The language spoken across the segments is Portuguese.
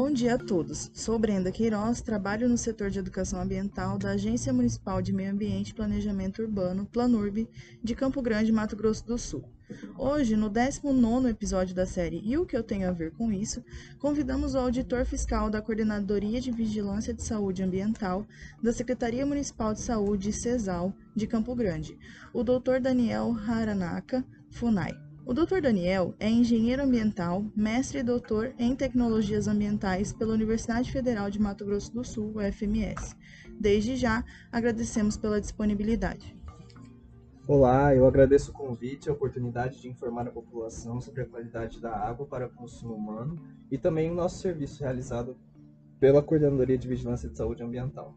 Bom dia a todos. Sou Brenda Queiroz, trabalho no setor de educação ambiental da Agência Municipal de Meio Ambiente e Planejamento Urbano, Planurb, de Campo Grande, Mato Grosso do Sul. Hoje, no 19 episódio da série E o que eu tenho a ver com isso, convidamos o auditor fiscal da Coordenadoria de Vigilância de Saúde Ambiental da Secretaria Municipal de Saúde, CESAL, de Campo Grande, o Dr. Daniel Haranaka Funai. O Dr. Daniel é engenheiro ambiental, mestre e doutor em tecnologias ambientais pela Universidade Federal de Mato Grosso do Sul, UFMS. Desde já, agradecemos pela disponibilidade. Olá, eu agradeço o convite e a oportunidade de informar a população sobre a qualidade da água para consumo humano e também o nosso serviço realizado pela Coordenadoria de Vigilância de Saúde Ambiental.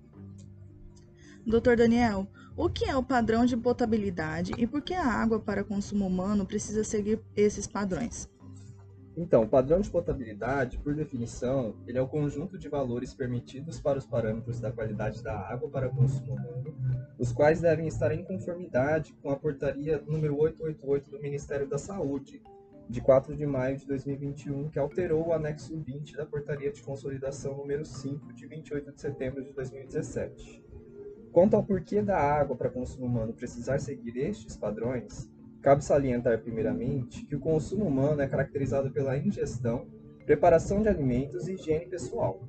Dr. Daniel, o que é o padrão de potabilidade e por que a água para consumo humano precisa seguir esses padrões? Então, o padrão de potabilidade, por definição, ele é o conjunto de valores permitidos para os parâmetros da qualidade da água para consumo humano, os quais devem estar em conformidade com a portaria número 888 do Ministério da Saúde, de 4 de maio de 2021, que alterou o anexo 20 da portaria de consolidação número 5 de 28 de setembro de 2017. Quanto ao porquê da água para consumo humano precisar seguir estes padrões, cabe salientar primeiramente que o consumo humano é caracterizado pela ingestão, preparação de alimentos e higiene pessoal.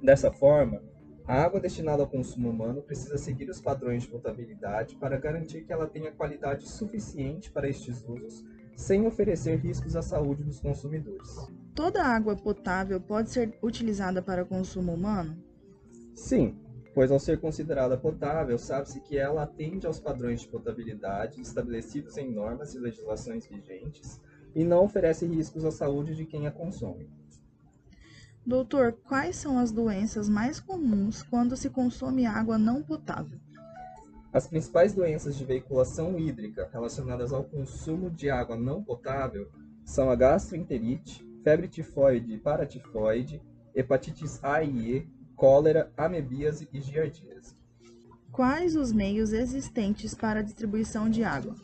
Dessa forma, a água destinada ao consumo humano precisa seguir os padrões de potabilidade para garantir que ela tenha qualidade suficiente para estes usos, sem oferecer riscos à saúde dos consumidores. Toda água potável pode ser utilizada para consumo humano? Sim, pois ao ser considerada potável, sabe-se que ela atende aos padrões de potabilidade estabelecidos em normas e legislações vigentes e não oferece riscos à saúde de quem a consome. Doutor, quais são as doenças mais comuns quando se consome água não potável? As principais doenças de veiculação hídrica relacionadas ao consumo de água não potável são a gastroenterite, febre tifoide e paratifoide, hepatites A e E, cólera, amebíase e giardíase. Quais os meios existentes para a distribuição de água?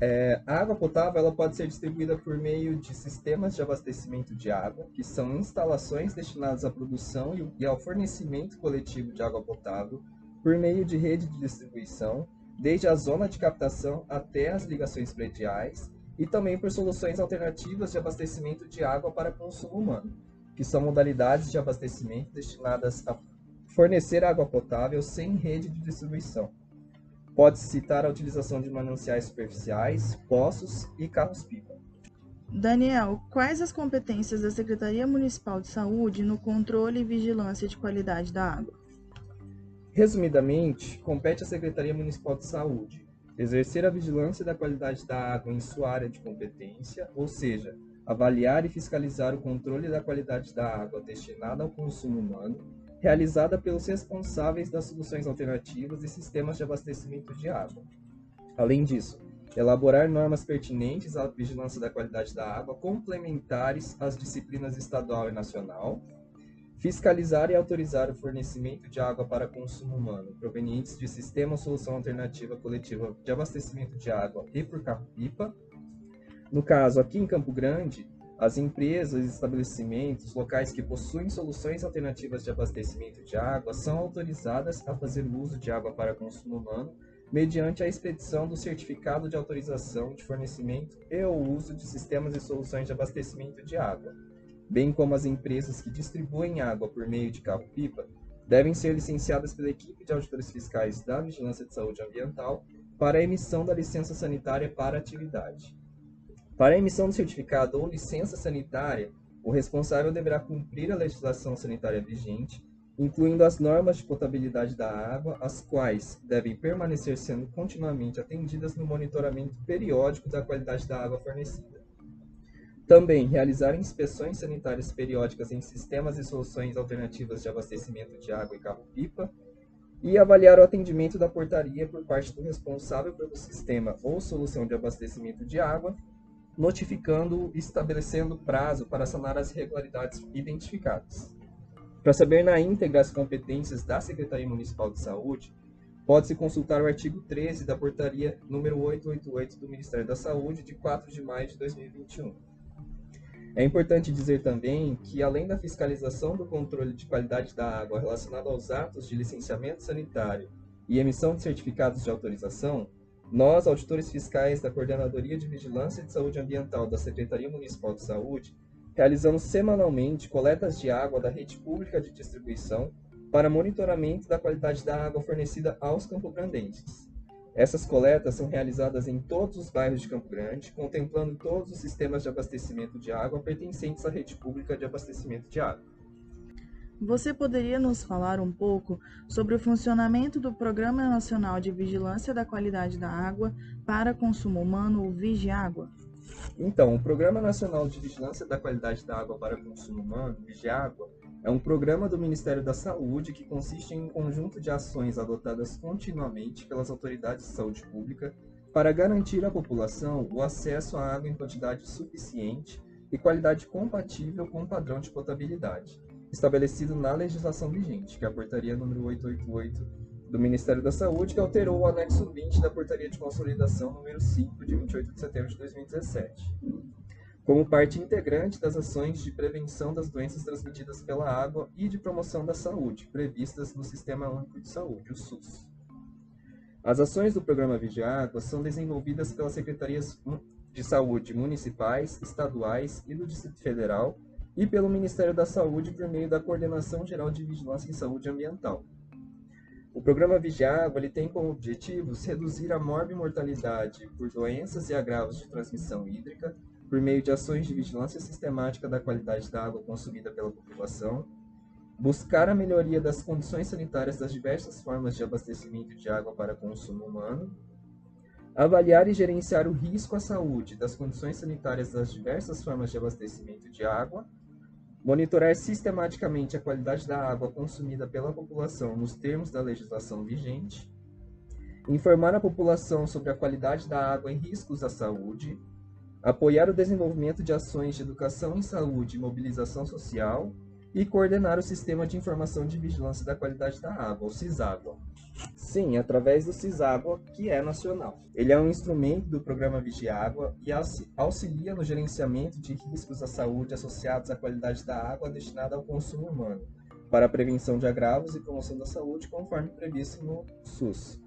É, a água potável ela pode ser distribuída por meio de sistemas de abastecimento de água, que são instalações destinadas à produção e ao fornecimento coletivo de água potável, por meio de rede de distribuição, desde a zona de captação até as ligações prediais, e também por soluções alternativas de abastecimento de água para consumo humano, que são modalidades de abastecimento destinadas a fornecer água potável sem rede de distribuição. Pode-se citar a utilização de mananciais superficiais, poços e carros-pipa. Daniel, quais as competências da Secretaria Municipal de Saúde no controle e vigilância de qualidade da água? Resumidamente, compete à Secretaria Municipal de Saúde exercer a vigilância da qualidade da água em sua área de competência, ou seja, avaliar e fiscalizar o controle da qualidade da água destinada ao consumo humano, realizada pelos responsáveis das soluções alternativas e sistemas de abastecimento de água. Além disso, elaborar normas pertinentes à vigilância da qualidade da água, complementares às disciplinas estadual e nacional, fiscalizar e autorizar o fornecimento de água para consumo humano provenientes de sistema ou solução alternativa coletiva de abastecimento de água e por carro-pipa, no caso, aqui em Campo Grande, as empresas, estabelecimentos, locais que possuem soluções alternativas de abastecimento de água são autorizadas a fazer uso de água para consumo humano mediante a expedição do certificado de autorização de fornecimento e o uso de sistemas e soluções de abastecimento de água, bem como as empresas que distribuem água por meio de carro-pipa devem ser licenciadas pela equipe de auditores fiscais da Vigilância de Saúde Ambiental para a emissão da licença sanitária para atividade. Para a emissão do certificado ou licença sanitária, o responsável deverá cumprir a legislação sanitária vigente, incluindo as normas de potabilidade da água, as quais devem permanecer sendo continuamente atendidas no monitoramento periódico da qualidade da água fornecida. Também realizar inspeções sanitárias periódicas em sistemas e soluções alternativas de abastecimento de água e carro-pipa, e avaliar o atendimento da portaria por parte do responsável pelo sistema ou solução de abastecimento de água notificando e estabelecendo prazo para sanar as irregularidades identificadas. Para saber na íntegra as competências da Secretaria Municipal de Saúde, pode-se consultar o artigo 13 da portaria número 888 do Ministério da Saúde, de 4 de maio de 2021. É importante dizer também que, além da fiscalização do controle de qualidade da água relacionado aos atos de licenciamento sanitário e emissão de certificados de autorização, nós, auditores fiscais da Coordenadoria de Vigilância de Saúde Ambiental da Secretaria Municipal de Saúde, realizamos semanalmente coletas de água da rede pública de distribuição para monitoramento da qualidade da água fornecida aos campograndenses. Essas coletas são realizadas em todos os bairros de Campo Grande, contemplando todos os sistemas de abastecimento de água pertencentes à rede pública de abastecimento de água. Você poderia nos falar um pouco sobre o funcionamento do Programa Nacional de Vigilância da Qualidade da Água para Consumo Humano, o Vigiágua? Então, o Programa Nacional de Vigilância da Qualidade da Água para Consumo Humano, Vigiágua, é um programa do Ministério da Saúde que consiste em um conjunto de ações adotadas continuamente pelas autoridades de saúde pública para garantir à população o acesso à água em quantidade suficiente e qualidade compatível com o padrão de potabilidade, estabelecido na legislação vigente, que é a portaria número 888 do Ministério da Saúde, que alterou o anexo 20 da portaria de consolidação número 5 de 28 de setembro de 2017 como parte integrante das ações de prevenção das doenças transmitidas pela água e de promoção da saúde, previstas no Sistema Único de Saúde, o SUS. As ações do Programa Água são desenvolvidas pelas secretarias de saúde municipais, estaduais e do Distrito Federal e pelo Ministério da Saúde por meio da Coordenação Geral de Vigilância em Saúde Ambiental. O programa Vigiágua ele tem como objetivos reduzir a morbimortalidade por doenças e agravos de transmissão hídrica, por meio de ações de vigilância sistemática da qualidade da água consumida pela população, buscar a melhoria das condições sanitárias das diversas formas de abastecimento de água para consumo humano, avaliar e gerenciar o risco à saúde das condições sanitárias das diversas formas de abastecimento de água, monitorar sistematicamente a qualidade da água consumida pela população nos termos da legislação vigente, informar a população sobre a qualidade da água e riscos à saúde, apoiar o desenvolvimento de ações de educação em saúde e mobilização social e coordenar o Sistema de Informação de Vigilância da Qualidade da Água, o CISÁGUA. Sim, através do CISÁGUA, que é nacional. Ele é um instrumento do programa Vigiágua e auxilia no gerenciamento de riscos à saúde associados à qualidade da água destinada ao consumo humano, para a prevenção de agravos e promoção da saúde, conforme previsto no SUS.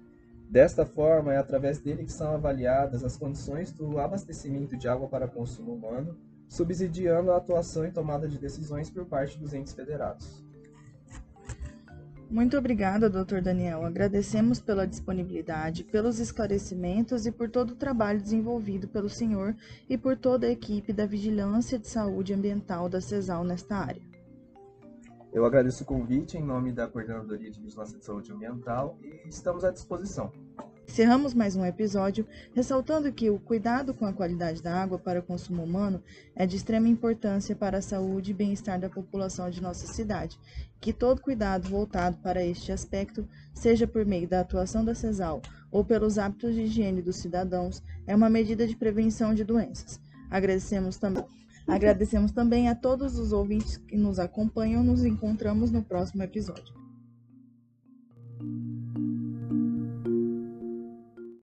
Desta forma, é através dele que são avaliadas as condições do abastecimento de água para consumo humano, subsidiando a atuação e tomada de decisões por parte dos entes federados. Muito obrigada, Dr. Daniel. Agradecemos pela disponibilidade, pelos esclarecimentos e por todo o trabalho desenvolvido pelo senhor e por toda a equipe da Vigilância de Saúde Ambiental da CESAL nesta área. Eu agradeço o convite em nome da Coordenadoria de Vigilância de Saúde Ambiental e estamos à disposição. Encerramos mais um episódio ressaltando que o cuidado com a qualidade da água para o consumo humano é de extrema importância para a saúde e bem-estar da população de nossa cidade. Que todo cuidado voltado para este aspecto, seja por meio da atuação da CESAL ou pelos hábitos de higiene dos cidadãos, é uma medida de prevenção de doenças. Agradecemos também Agradecemos também a todos os ouvintes que nos acompanham. Nos encontramos no próximo episódio.